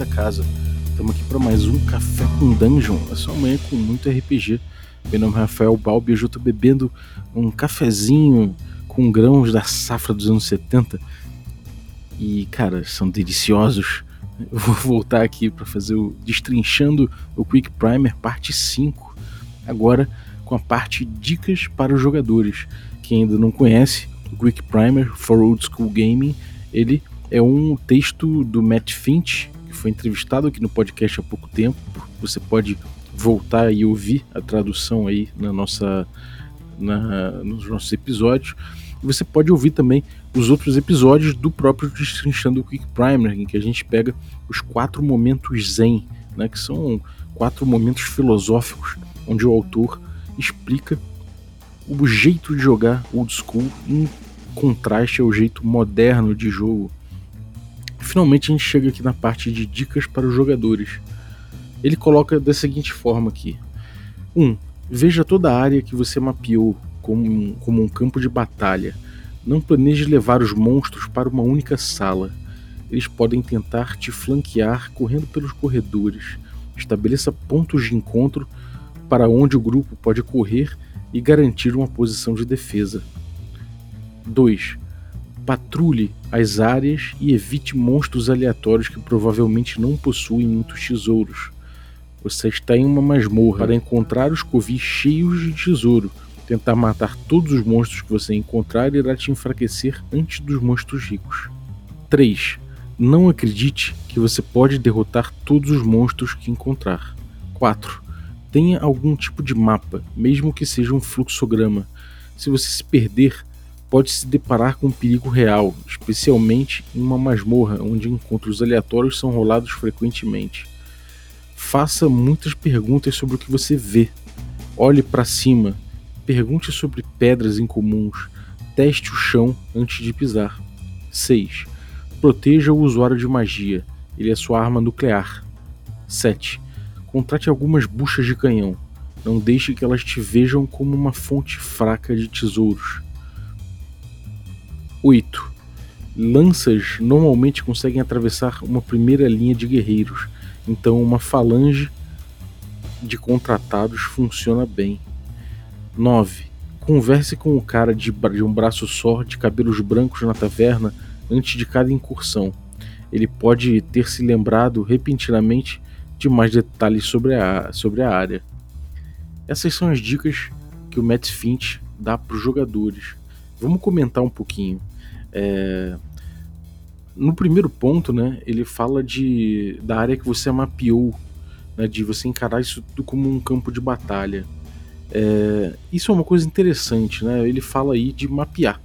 da casa. Estamos aqui para mais um Café com Dungeon, a sua manhã com muito RPG. Meu nome é Rafael Balbi e eu estou bebendo um cafezinho com grãos da safra dos anos 70. E, cara, são deliciosos. Eu vou voltar aqui para fazer o Destrinchando o Quick Primer, parte 5. Agora com a parte Dicas para os Jogadores. Quem ainda não conhece, o Quick Primer for Old School Gaming, ele é um texto do Matt Finch, foi entrevistado aqui no podcast há pouco tempo. Você pode voltar e ouvir a tradução aí na nossa, na, nos nossos episódios. Você pode ouvir também os outros episódios do próprio Destrinchando o Quick Primer, em que a gente pega os quatro momentos zen, né, que são quatro momentos filosóficos, onde o autor explica o jeito de jogar old school em contraste ao jeito moderno de jogo Finalmente a gente chega aqui na parte de dicas para os jogadores. Ele coloca da seguinte forma aqui: 1. Um, veja toda a área que você mapeou como como um campo de batalha. Não planeje levar os monstros para uma única sala. Eles podem tentar te flanquear correndo pelos corredores. Estabeleça pontos de encontro para onde o grupo pode correr e garantir uma posição de defesa. 2 patrulhe as áreas e evite monstros aleatórios que provavelmente não possuem muitos tesouros. Você está em uma masmorra para encontrar os covis cheios de tesouro. Tentar matar todos os monstros que você encontrar irá te enfraquecer antes dos monstros ricos. 3. Não acredite que você pode derrotar todos os monstros que encontrar. 4. Tenha algum tipo de mapa, mesmo que seja um fluxograma. Se você se perder, pode se deparar com um perigo real, especialmente em uma masmorra onde encontros aleatórios são rolados frequentemente. Faça muitas perguntas sobre o que você vê. Olhe para cima. Pergunte sobre pedras incomuns. Teste o chão antes de pisar. 6. Proteja o usuário de magia. Ele é sua arma nuclear. 7. Contrate algumas buchas de canhão. Não deixe que elas te vejam como uma fonte fraca de tesouros. 8. Lanças normalmente conseguem atravessar uma primeira linha de guerreiros, então uma falange de contratados funciona bem. 9. Converse com o cara de, de um braço só, de cabelos brancos na taverna, antes de cada incursão. Ele pode ter se lembrado repentinamente de mais detalhes sobre a, sobre a área. Essas são as dicas que o Matt Finch dá para os jogadores. Vamos comentar um pouquinho. É... No primeiro ponto, né, ele fala de da área que você mapeou, né, de você encarar isso tudo como um campo de batalha. É... Isso é uma coisa interessante, né? Ele fala aí de mapear.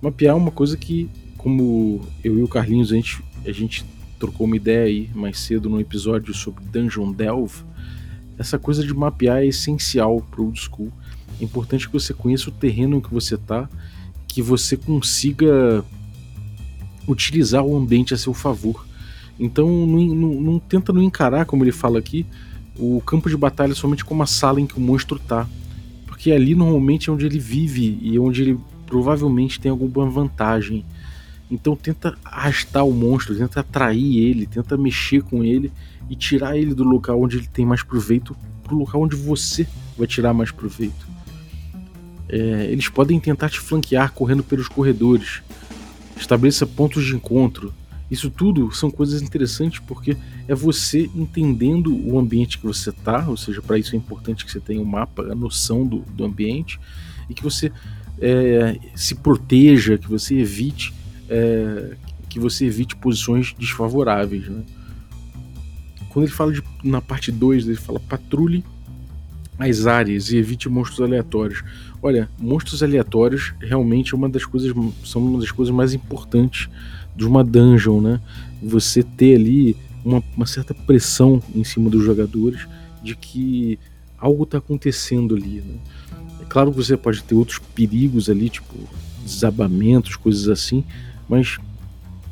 Mapear é uma coisa que, como eu e o Carlinhos a gente, a gente trocou uma ideia aí mais cedo no episódio sobre Dungeon Delve. Essa coisa de mapear é essencial para o old school. É importante que você conheça o terreno em que você está que você consiga utilizar o ambiente a seu favor. Então não, não, não, tenta não encarar, como ele fala aqui, o campo de batalha somente como a sala em que o monstro está. Porque ali normalmente é onde ele vive e onde ele provavelmente tem alguma vantagem. Então tenta arrastar o monstro, tenta atrair ele, tenta mexer com ele e tirar ele do local onde ele tem mais proveito para o local onde você vai tirar mais proveito. É, eles podem tentar te flanquear correndo pelos corredores. Estabeleça pontos de encontro. Isso tudo são coisas interessantes porque é você entendendo o ambiente que você está, ou seja, para isso é importante que você tenha um mapa, a noção do, do ambiente e que você é, se proteja, que você evite é, que você evite posições desfavoráveis. Né? Quando ele fala de, na parte 2, ele fala patrulhe as áreas e evite monstros aleatórios. Olha, monstros aleatórios realmente é uma das coisas são uma das coisas mais importantes de uma dungeon, né? Você ter ali uma, uma certa pressão em cima dos jogadores de que algo está acontecendo ali. Né? É claro que você pode ter outros perigos ali, tipo desabamentos, coisas assim, mas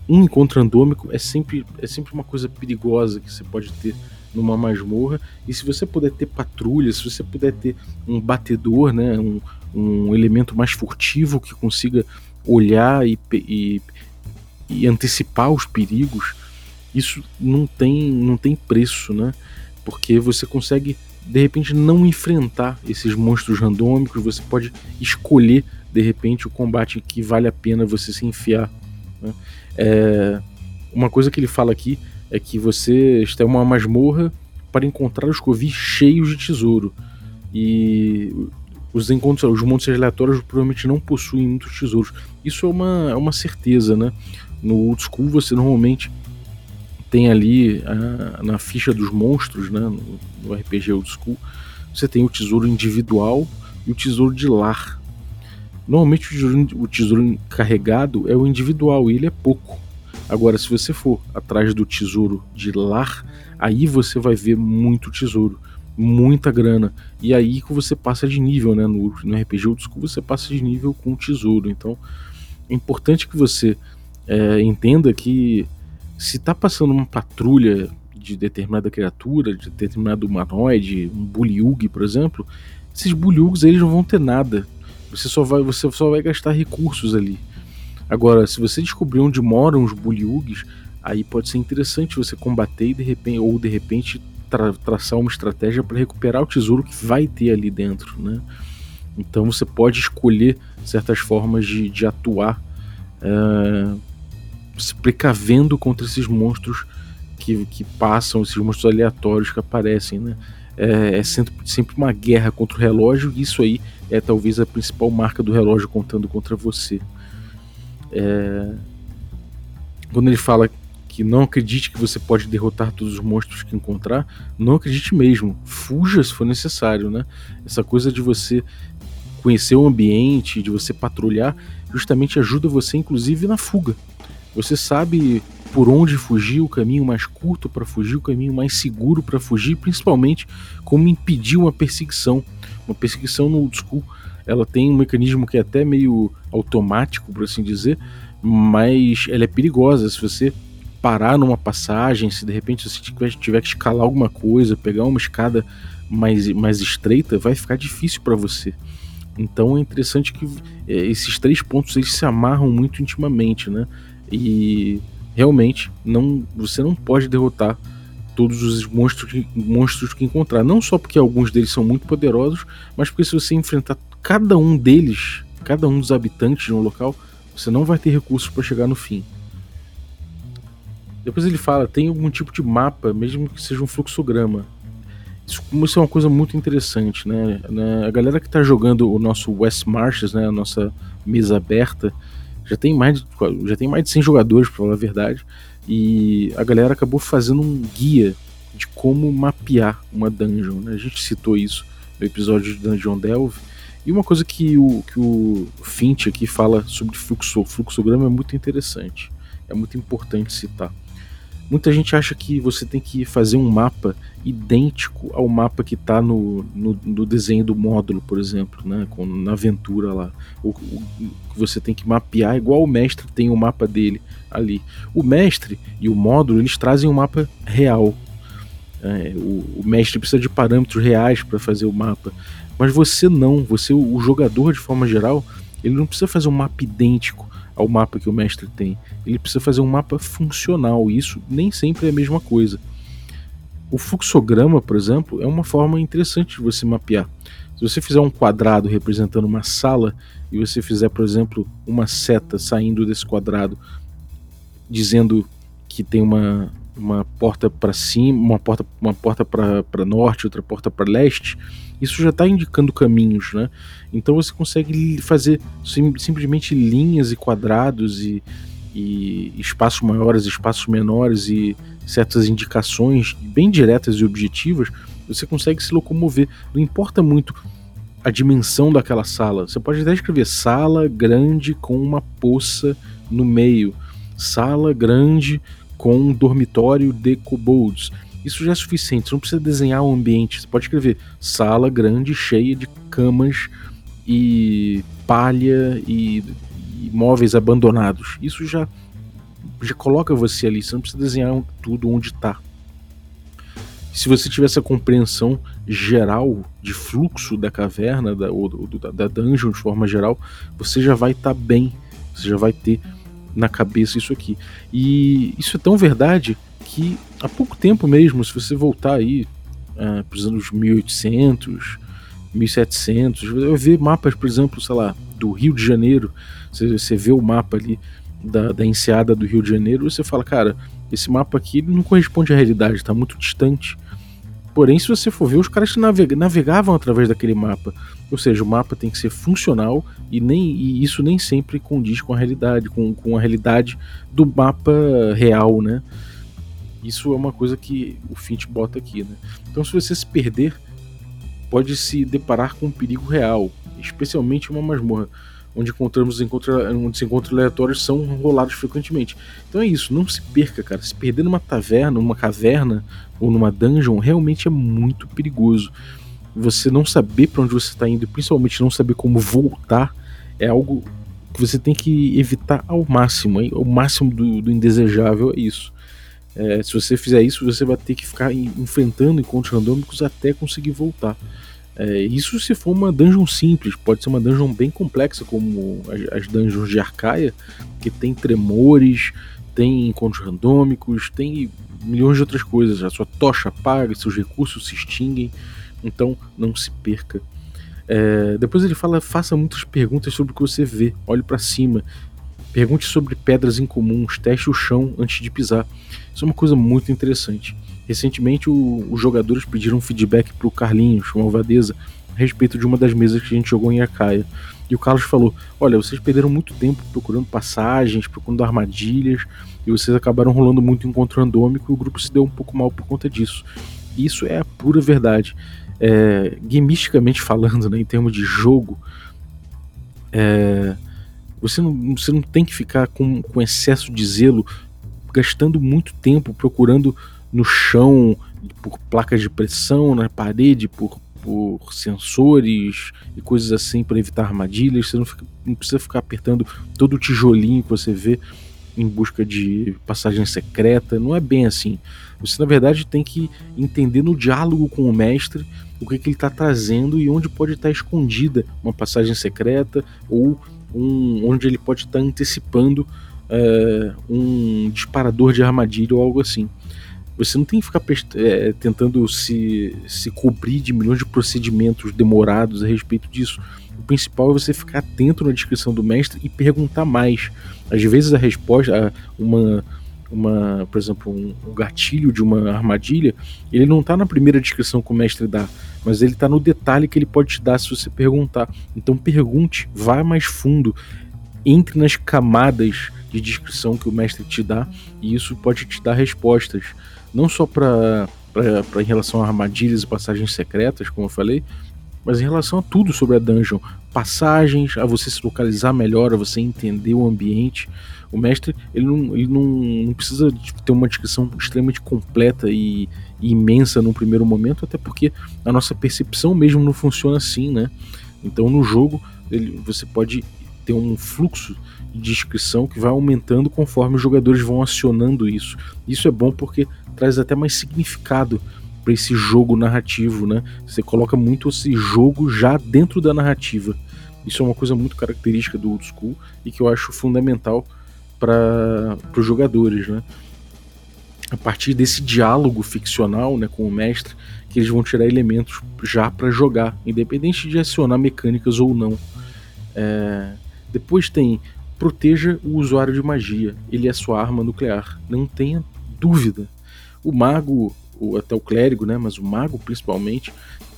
um encontro randômico é sempre, é sempre uma coisa perigosa que você pode ter numa masmorra. E se você puder ter patrulha, se você puder ter um batedor, né, um, um elemento mais furtivo que consiga olhar e, e, e antecipar os perigos, isso não tem, não tem preço, né? Porque você consegue de repente não enfrentar esses monstros randômicos, você pode escolher de repente o combate que vale a pena você se enfiar. Né? É, uma coisa que ele fala aqui é que você está em uma masmorra para encontrar os covis cheios de tesouro. E os encontros, os montes aleatórios provavelmente não possuem muitos tesouros. Isso é uma, é uma certeza, né? No old school você normalmente tem ali a, na ficha dos monstros, né? No, no RPG old school, você tem o tesouro individual e o tesouro de lar. Normalmente o tesouro, o tesouro carregado é o individual e ele é pouco. Agora, se você for atrás do tesouro de lar, aí você vai ver muito tesouro, muita grana. E aí que você passa de nível, né? No, no RPG Old School você passa de nível com o tesouro. Então é importante que você é, entenda que se está passando uma patrulha de determinada criatura, de determinado humanoide, um buliug, por exemplo, esses buliugs eles não vão ter nada. Você só vai, você só vai gastar recursos ali. Agora, se você descobrir onde moram os buliugs, aí pode ser interessante você combater e de repente, ou de repente tra traçar uma estratégia para recuperar o tesouro que vai ter ali dentro, né? Então você pode escolher certas formas de, de atuar, é, se precavendo contra esses monstros que, que passam, esses monstros aleatórios que aparecem, né? É, é sempre, sempre uma guerra contra o relógio, e isso aí é talvez a principal marca do relógio contando contra você. É... Quando ele fala que não acredite que você pode derrotar todos os monstros que encontrar, não acredite mesmo. Fuja se for necessário, né? Essa coisa de você conhecer o ambiente, de você patrulhar, justamente ajuda você, inclusive, na fuga. Você sabe por onde fugir, o caminho mais curto para fugir, o caminho mais seguro para fugir, principalmente como impedir uma perseguição. Uma perseguição no old school ela tem um mecanismo que é até meio automático, por assim dizer, mas ela é perigosa. Se você parar numa passagem, se de repente você tiver, tiver que escalar alguma coisa, pegar uma escada mais, mais estreita, vai ficar difícil para você. Então é interessante que é, esses três pontos eles se amarram muito intimamente, né? E realmente não, você não pode derrotar todos os monstros que, monstros que encontrar. Não só porque alguns deles são muito poderosos, mas porque se você enfrentar cada um deles, cada um dos habitantes no local, você não vai ter recursos para chegar no fim. Depois ele fala, tem algum tipo de mapa, mesmo que seja um fluxograma. Isso, isso é uma coisa muito interessante, né? né? A galera que está jogando o nosso West Marches, né, a nossa mesa aberta, já tem mais de, já tem mais de 100 jogadores, para falar a verdade, e a galera acabou fazendo um guia de como mapear uma dungeon. Né? A gente citou isso no episódio de Dungeon Delve, e uma coisa que o, que o Finch aqui fala sobre fluxo, fluxograma é muito interessante. É muito importante citar. Muita gente acha que você tem que fazer um mapa idêntico ao mapa que está no, no, no, desenho do módulo, por exemplo, né? Com, na aventura lá. O, o, você tem que mapear igual o mestre tem o mapa dele ali. O mestre e o módulo eles trazem um mapa real. É, o, o mestre precisa de parâmetros reais para fazer o mapa. Mas você não, você, o jogador de forma geral, ele não precisa fazer um mapa idêntico ao mapa que o mestre tem. Ele precisa fazer um mapa funcional, e isso nem sempre é a mesma coisa. O fluxograma, por exemplo, é uma forma interessante de você mapear. Se você fizer um quadrado representando uma sala e você fizer, por exemplo, uma seta saindo desse quadrado dizendo que tem uma, uma porta para cima, uma porta, uma porta para norte, outra porta para leste, isso já está indicando caminhos, né? Então você consegue fazer sim, simplesmente linhas e quadrados e, e espaços maiores, espaços menores e certas indicações bem diretas e objetivas, você consegue se locomover. Não importa muito a dimensão daquela sala. Você pode até escrever sala grande com uma poça no meio, sala grande com um dormitório de kobolds isso já é suficiente, você não precisa desenhar o ambiente. Você pode escrever sala grande, cheia de camas e palha e, e móveis abandonados. Isso já, já coloca você ali, você não precisa desenhar tudo onde está. Se você tiver essa compreensão geral de fluxo da caverna da, ou da, da dungeon de forma geral, você já vai estar tá bem, você já vai ter na cabeça isso aqui. E isso é tão verdade que há pouco tempo mesmo, se você voltar aí uh, para os anos 1800, 1700, você vai ver mapas, por exemplo, sei lá, do Rio de Janeiro, você, você vê o mapa ali da, da enseada do Rio de Janeiro, você fala, cara, esse mapa aqui não corresponde à realidade, está muito distante. Porém, se você for ver, os caras navegavam através daquele mapa. Ou seja, o mapa tem que ser funcional e, nem, e isso nem sempre condiz com a realidade, com, com a realidade do mapa real, né? Isso é uma coisa que o Fint bota aqui, né? Então, se você se perder, pode se deparar com um perigo real, especialmente uma masmorra onde encontramos encontros, onde encontros aleatórios são rolados frequentemente. Então é isso, não se perca, cara. Se perder numa taverna, numa caverna ou numa dungeon, realmente é muito perigoso. Você não saber para onde você está indo, principalmente não saber como voltar, é algo que você tem que evitar ao máximo. Hein? O máximo do, do indesejável é isso. É, se você fizer isso, você vai ter que ficar enfrentando encontros randômicos até conseguir voltar. É, isso se for uma dungeon simples, pode ser uma dungeon bem complexa, como as, as dungeons de Arcaia, que tem tremores, tem encontros randômicos, tem milhões de outras coisas. A sua tocha apaga, seus recursos se extinguem, então não se perca. É, depois ele fala: faça muitas perguntas sobre o que você vê, olhe para cima, pergunte sobre pedras incomuns, teste o chão antes de pisar. Isso é uma coisa muito interessante. Recentemente, o, os jogadores pediram feedback pro Carlinhos, uma Alvadeza, a respeito de uma das mesas que a gente jogou em Acaia. E o Carlos falou: Olha, vocês perderam muito tempo procurando passagens, procurando armadilhas, e vocês acabaram rolando muito encontro randômico e o grupo se deu um pouco mal por conta disso. Isso é a pura verdade. É, gamisticamente falando, né, em termos de jogo, é, você, não, você não tem que ficar com, com excesso de zelo, gastando muito tempo procurando no chão por placas de pressão, na parede por, por sensores e coisas assim para evitar armadilhas. Você não, fica, não, precisa ficar apertando todo o tijolinho que você vê em busca de passagem secreta. Não é bem assim. Você na verdade tem que entender no diálogo com o mestre o que, que ele está trazendo e onde pode estar tá escondida uma passagem secreta ou um, onde ele pode estar tá antecipando é, um disparador de armadilha ou algo assim. Você não tem que ficar é, tentando se, se cobrir de milhões de procedimentos demorados a respeito disso. O principal é você ficar atento na descrição do mestre e perguntar mais. Às vezes a resposta, uma, uma por exemplo, um, um gatilho de uma armadilha, ele não está na primeira descrição que o mestre dá, mas ele está no detalhe que ele pode te dar se você perguntar. Então pergunte, vá mais fundo, entre nas camadas de descrição que o mestre te dá e isso pode te dar respostas não só para em relação a armadilhas e passagens secretas, como eu falei, mas em relação a tudo sobre a dungeon, passagens, a você se localizar melhor, a você entender o ambiente. O mestre ele não, ele não, não precisa ter uma descrição extremamente completa e, e, imensa no primeiro momento, até porque a nossa percepção mesmo não funciona assim, né? Então no jogo ele, você pode ter um fluxo de descrição que vai aumentando conforme os jogadores vão acionando isso. Isso é bom porque traz até mais significado para esse jogo narrativo, né? Você coloca muito esse jogo já dentro da narrativa. Isso é uma coisa muito característica do old school e que eu acho fundamental para os jogadores, né? A partir desse diálogo ficcional, né, com o mestre, que eles vão tirar elementos já para jogar, independente de acionar mecânicas ou não. É... Depois tem proteja o usuário de magia. Ele é sua arma nuclear. Não tenha dúvida. O mago, ou até o clérigo, né? Mas o mago principalmente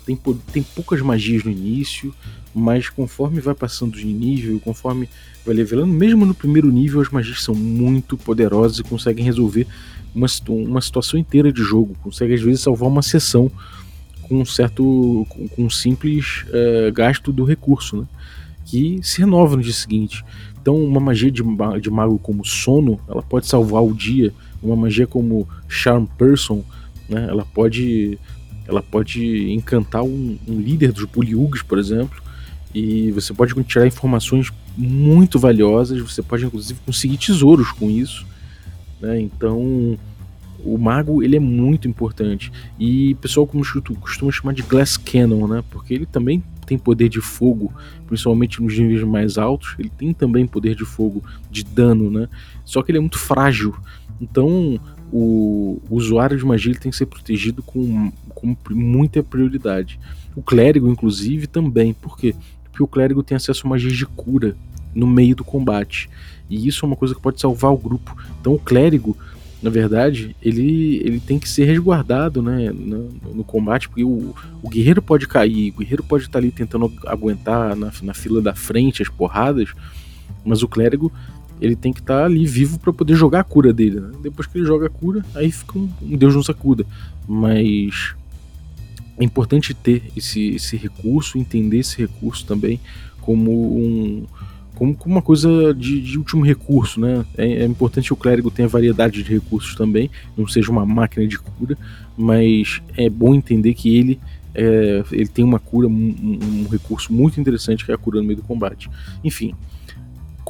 tem, tem poucas magias no início, mas conforme vai passando de nível, conforme vai levelando, mesmo no primeiro nível, as magias são muito poderosas e conseguem resolver uma, uma situação inteira de jogo. Consegue às vezes salvar uma sessão com um certo, com, com um simples uh, gasto do recurso, né? Que se renova no dia seguinte. Então, uma magia de, de mago como sono, ela pode salvar o dia uma magia como Charm Person, né, ela pode ela pode encantar um, um líder dos Buliugs, por exemplo, e você pode tirar informações muito valiosas, você pode inclusive conseguir tesouros com isso. Né, então o mago ele é muito importante e o pessoal costuma chamar de Glass Cannon, né? Porque ele também tem poder de fogo, principalmente nos níveis mais altos. Ele tem também poder de fogo, de dano, né? Só que ele é muito frágil. Então o, usuário de magia tem que ser protegido com, com muita prioridade. O clérigo, inclusive, também. Por quê? Porque o clérigo tem acesso a magias de cura no meio do combate. E isso é uma coisa que pode salvar o grupo. Então o clérigo na verdade, ele, ele tem que ser resguardado né, no, no combate, porque o, o, guerreiro pode cair, o guerreiro pode estar ali tentando aguentar na, na fila da frente as porradas, mas o clérigo ele tem que estar ali vivo para poder jogar a cura dele. Né? Depois que ele joga a cura, aí fica um, um Deus nos acuda. Mas é importante ter esse, esse recurso, entender esse recurso também como um, como, como uma coisa de, de, último recurso, né? É, é, importante que o clérigo tenha variedade de recursos também, não seja uma máquina de cura, mas é bom entender que ele é, ele tem uma cura, um, um, recurso muito interessante que é a cura no meio do combate. Enfim,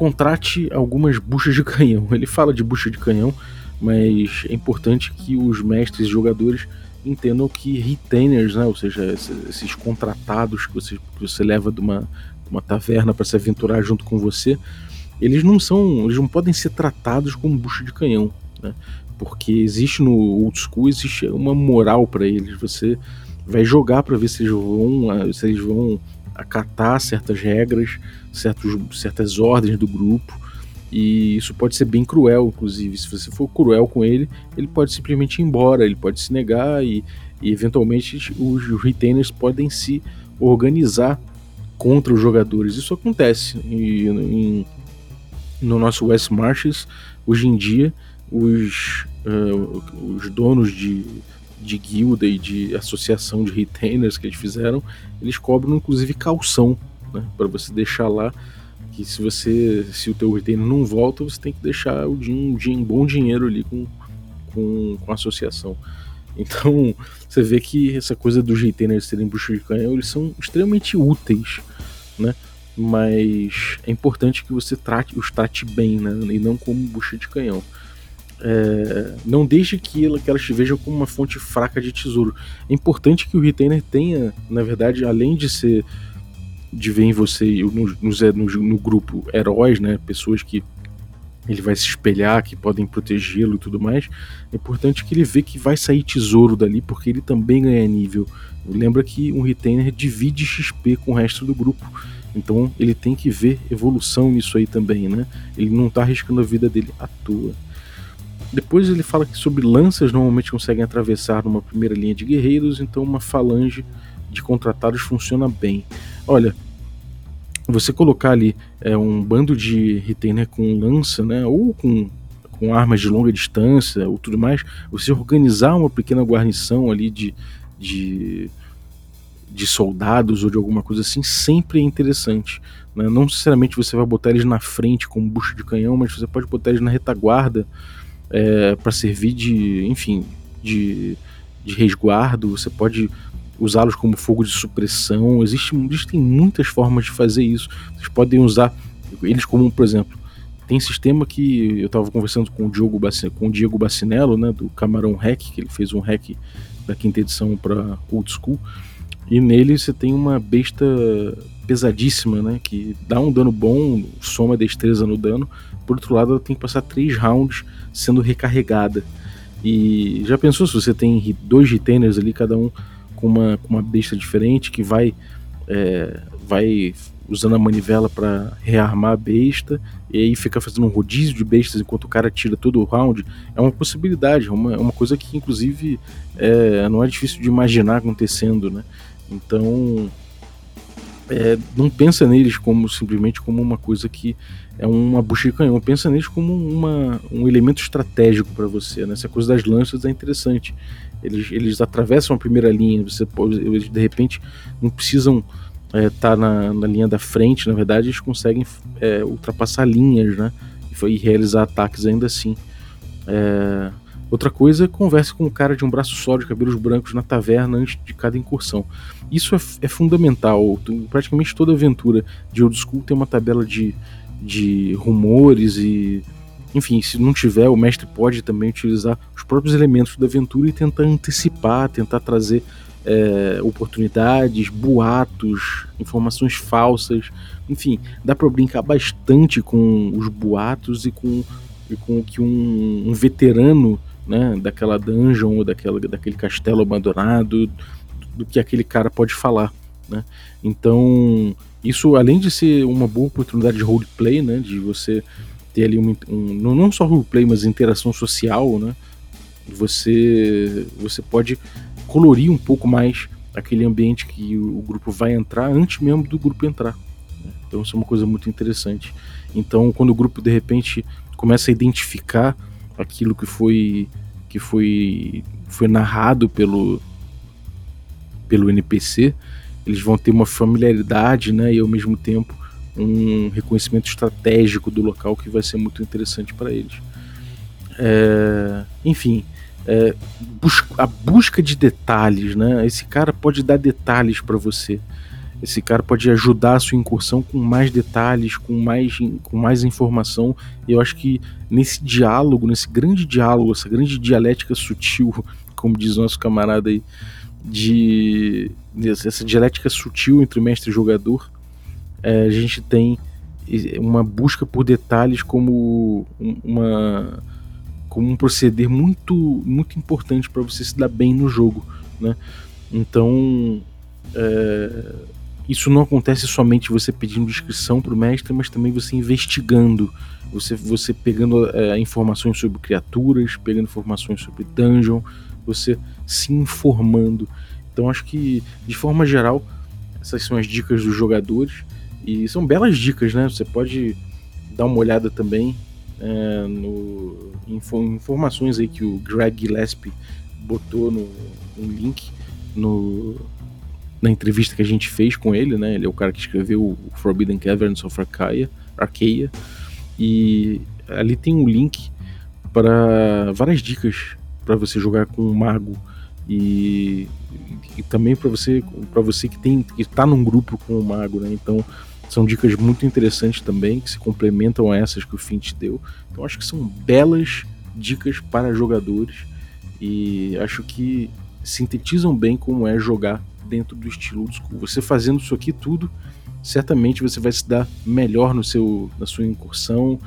contrate algumas buchas de canhão. Ele fala de bucha de canhão, mas é importante que os mestres e jogadores entendam que retainers, né, ou seja, esses contratados que você, que você leva de uma, uma taverna para se aventurar junto com você, eles não são, eles não podem ser tratados como bucha de canhão, né? Porque existe no old school existe uma moral para eles. Você vai jogar para ver se eles vão, se eles vão acatar certas regras, certos, certas ordens do grupo. E isso pode ser bem cruel, inclusive. Se você for cruel com ele, ele pode simplesmente ir embora, ele pode se negar e, e eventualmente os retainers podem se organizar contra os jogadores. Isso acontece e, em, no nosso West Marches, hoje em dia, os, uh, os donos de, de guilda e de associação de retainers que eles fizeram, eles cobram inclusive calção né, para você deixar lá que se você se o teu retainer não volta, você tem que deixar o din, um bom dinheiro ali com, com, com a associação. Então, você vê que essa coisa dos retainers serem buchos de canhão, eles são extremamente úteis né? Mas é importante que você trate, os trate bem, né? E não como bucha de canhão. É, não deixe que, ela, que elas te vejam como uma fonte fraca de tesouro. É importante que o retainer tenha, na verdade, além de ser de ver em você no, no, no, grupo heróis, né, pessoas que ele vai se espelhar, que podem protegê-lo e tudo mais. É importante que ele vê que vai sair tesouro dali, porque ele também ganha nível. Lembra que um retainer divide XP com o resto do grupo. Então ele tem que ver evolução nisso aí também, né? Ele não está arriscando a vida dele à toa. Depois ele fala que sobre lanças normalmente conseguem atravessar numa primeira linha de guerreiros, então uma falange de contratados funciona bem. Olha, você colocar ali é, um bando de retainer com lança, né, ou com, com armas de longa distância ou tudo mais, você organizar uma pequena guarnição ali de, de, de soldados ou de alguma coisa assim, sempre é interessante. Né? Não necessariamente você vai botar eles na frente como bucho de canhão, mas você pode botar eles na retaguarda é, para servir de, enfim, de, de resguardo. Você pode usá-los como fogo de supressão. Existe, existem muitas formas de fazer isso. Vocês podem usar eles como, por exemplo, tem sistema que eu estava conversando com o Diogo com o Diego Bacinello, né, do Camarão Hack, que ele fez um hack da quinta edição para Old School. E nele você tem uma besta pesadíssima, né? Que dá um dano bom, soma destreza no dano. Por outro lado, ela tem que passar três rounds sendo recarregada. E já pensou se você tem dois retainers ali, cada um com uma, com uma besta diferente, que vai, é, vai usando a manivela para rearmar a besta, e aí fica fazendo um rodízio de bestas enquanto o cara tira todo o round, é uma possibilidade, é uma, é uma coisa que inclusive é, não é difícil de imaginar acontecendo, né? Então é, não pensa neles como simplesmente como uma coisa que é uma bucha de canhão, pensa neles como uma, um elemento estratégico para você. Né? Essa coisa das lanças é interessante. Eles, eles atravessam a primeira linha, você pode, eles de repente não precisam estar é, tá na, na, linha da frente, na verdade eles conseguem é, ultrapassar linhas né? e, e, realizar ataques ainda assim. É, Outra coisa, converse com um cara de um braço só de cabelos brancos na taverna antes de cada incursão. Isso é, é fundamental. Praticamente toda aventura de old school tem uma tabela de, de rumores e, enfim, se não tiver, o mestre pode também utilizar os próprios elementos da aventura e tentar antecipar, tentar trazer é, oportunidades, boatos, informações falsas, enfim, dá para brincar bastante com os boatos e com, e com o que um, um veterano né, daquela dungeon ou daquela, daquele castelo abandonado, do, do que aquele cara pode falar. Né? Então, isso além de ser uma boa oportunidade de roleplay, né, de você ter ali um, um, não só roleplay, mas interação social, né? Você, você pode colorir um pouco mais aquele ambiente que o, grupo vai entrar antes mesmo do grupo entrar. Então isso é uma coisa muito interessante. Então quando o grupo de repente começa a identificar aquilo que foi que foi foi narrado pelo pelo NPC, eles vão ter uma familiaridade, né, e ao mesmo tempo um reconhecimento estratégico do local que vai ser muito interessante para eles. É, enfim, é, a busca de detalhes, né? Esse cara pode dar detalhes para você. Esse cara pode ajudar a sua incursão com mais detalhes, com mais, com mais informação. E eu acho que nesse diálogo, nesse grande diálogo, essa grande dialética sutil, como diz nosso camarada aí, de essa dialética sutil entre mestre e jogador, é, a gente tem uma busca por detalhes como uma como um proceder muito muito importante para você se dar bem no jogo, né? Então é, isso não acontece somente você pedindo descrição para o mestre, mas também você investigando, você você pegando é, informações sobre criaturas, pegando informações sobre dungeon, você se informando. Então acho que de forma geral essas são as dicas dos jogadores. E são belas dicas, né? Você pode dar uma olhada também é, no, em informações aí que o Greg Gillespie botou no, no link no, na entrevista que a gente fez com ele, né? Ele é o cara que escreveu o Forbidden Caverns of Arcaia, Arcaia e ali tem um link para várias dicas para você jogar com um mago e, e também para você para você que tem que está num grupo com o mago, né? Então são dicas muito interessantes também, que se complementam a essas que o Fint deu. Então acho que são belas dicas para jogadores e acho que sintetizam bem como é jogar dentro do estilo school. Você fazendo isso aqui tudo, certamente você vai se dar melhor no seu, na sua incursão,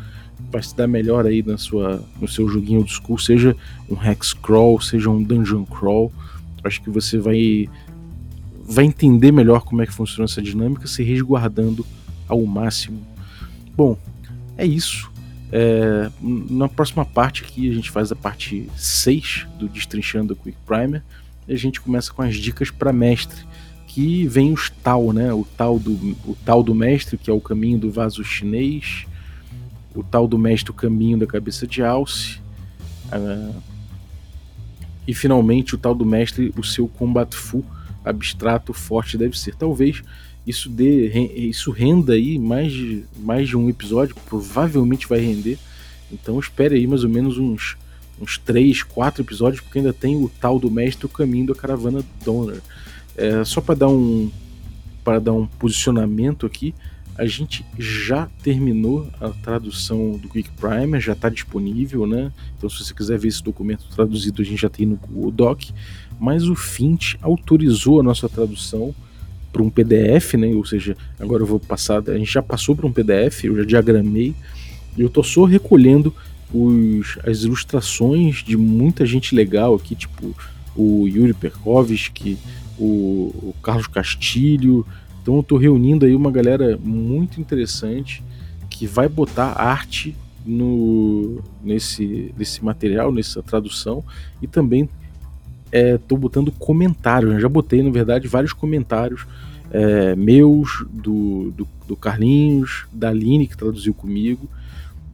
vai se dar melhor aí na sua, no seu joguinho old school, seja um hex crawl, seja um dungeon crawl. Acho que você vai vai entender melhor como é que funciona essa dinâmica, se resguardando ao máximo. Bom, é isso. É, na próxima parte aqui a gente faz a parte 6 do Destrinchando Quick Primer e a gente começa com as dicas para mestre, que vem os tal, né? O tal do o tal do mestre, que é o caminho do vaso chinês, o tal do mestre caminho da cabeça de alce, uh, e finalmente o tal do mestre o seu combat fu abstrato forte deve ser. Talvez isso dê isso renda aí mais de, mais de um episódio, provavelmente vai render. Então espere aí mais ou menos uns uns 3, 4 episódios, porque ainda tem o tal do mestre o caminho da caravana Donner. É, só para dar um para dar um posicionamento aqui, a gente já terminou a tradução do Quick Primer, já está disponível, né? Então, se você quiser ver esse documento traduzido, a gente já tem no Google Doc. Mas o Fint autorizou a nossa tradução para um PDF, né? Ou seja, agora eu vou passar. A gente já passou para um PDF, eu já diagramei. E eu estou só recolhendo os, as ilustrações de muita gente legal aqui, tipo o Yuri Perkovski, o, o Carlos Castilho, então eu estou reunindo aí uma galera muito interessante que vai botar arte no nesse, nesse material, nessa tradução e também é, botando comentários. já botei, na verdade, vários comentários é, meus, do, do, do, Carlinhos, da Aline, que traduziu comigo,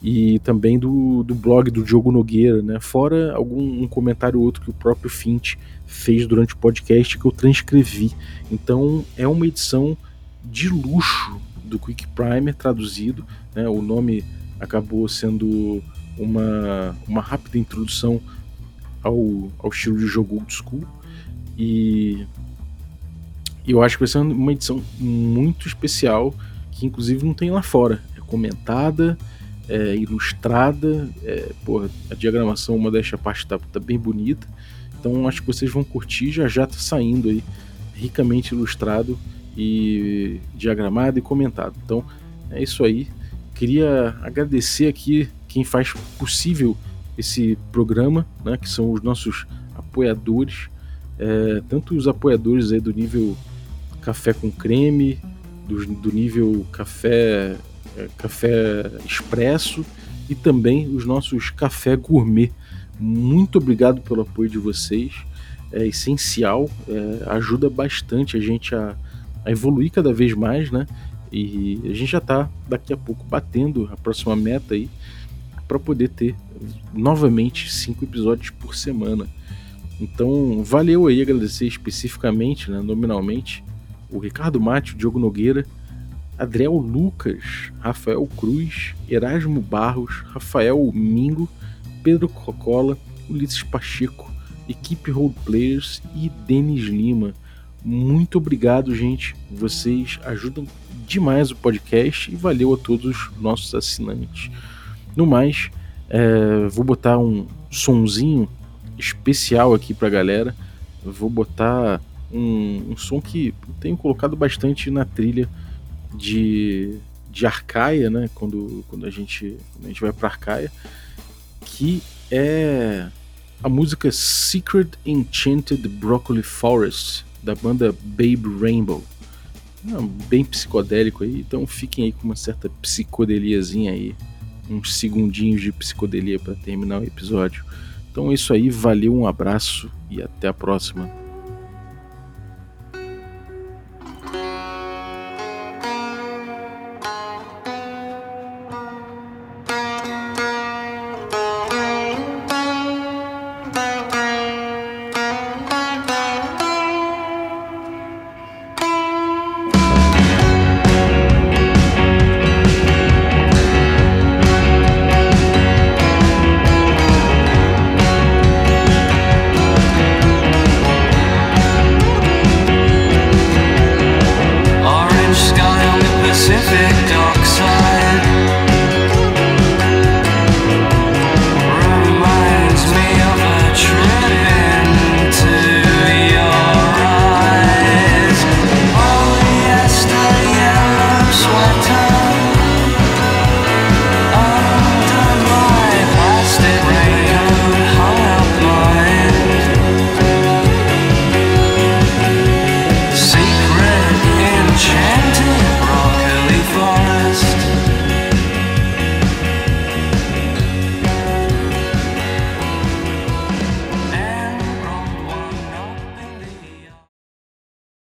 e também do, do blog do Diogo Nogueira, né? Fora algum um comentário ou outro que o próprio Fint fez durante o podcast que eu transcrevi. Então é uma edição de luxo do Quick Primer traduzido. Né? O nome acabou sendo uma, uma rápida introdução ao, ao estilo de jogo old school. E eu acho que vai ser uma edição muito especial, que inclusive não tem lá fora. É comentada, é, ilustrada. É, porra, a diagramação, uma desta parte tá, tá, bem bonita. Então acho que vocês vão curtir. Já já tá saindo aí, ricamente ilustrado e diagramado e comentado. Então é isso aí. Queria agradecer aqui quem faz possível esse programa, né, que são os nossos apoiadores, é, tanto os apoiadores aí do nível café com creme, do, do nível café é, café expresso e também os nossos café gourmet. Muito obrigado pelo apoio de vocês, é essencial, é, ajuda bastante a gente a, a evoluir cada vez mais, né? E a gente já está daqui a pouco batendo a próxima meta aí para poder ter novamente cinco episódios por semana. Então, valeu aí agradecer especificamente, né, nominalmente, o Ricardo Mate, o Diogo Nogueira, Adriel Lucas, Rafael Cruz, Erasmo Barros, Rafael Mingo, Pedro Cocola, Ulisses Pacheco, equipe Roleplayers e Denis Lima. Muito obrigado, gente. Vocês ajudam demais o podcast e valeu a todos os nossos assinantes. No mais, é, vou botar um sonzinho especial aqui pra galera. Vou botar um, um som que tenho colocado bastante na trilha de, de Arcaia, né? Quando, quando, a gente, quando a gente vai para Arcaia, que é a música Secret Enchanted Broccoli Forest da banda Babe Rainbow. É bem psicodélico aí, então fiquem aí com uma certa psicodeliazinha aí, uns segundinhos de psicodelia para terminar o episódio. Então é isso aí, valeu, um abraço e até a próxima.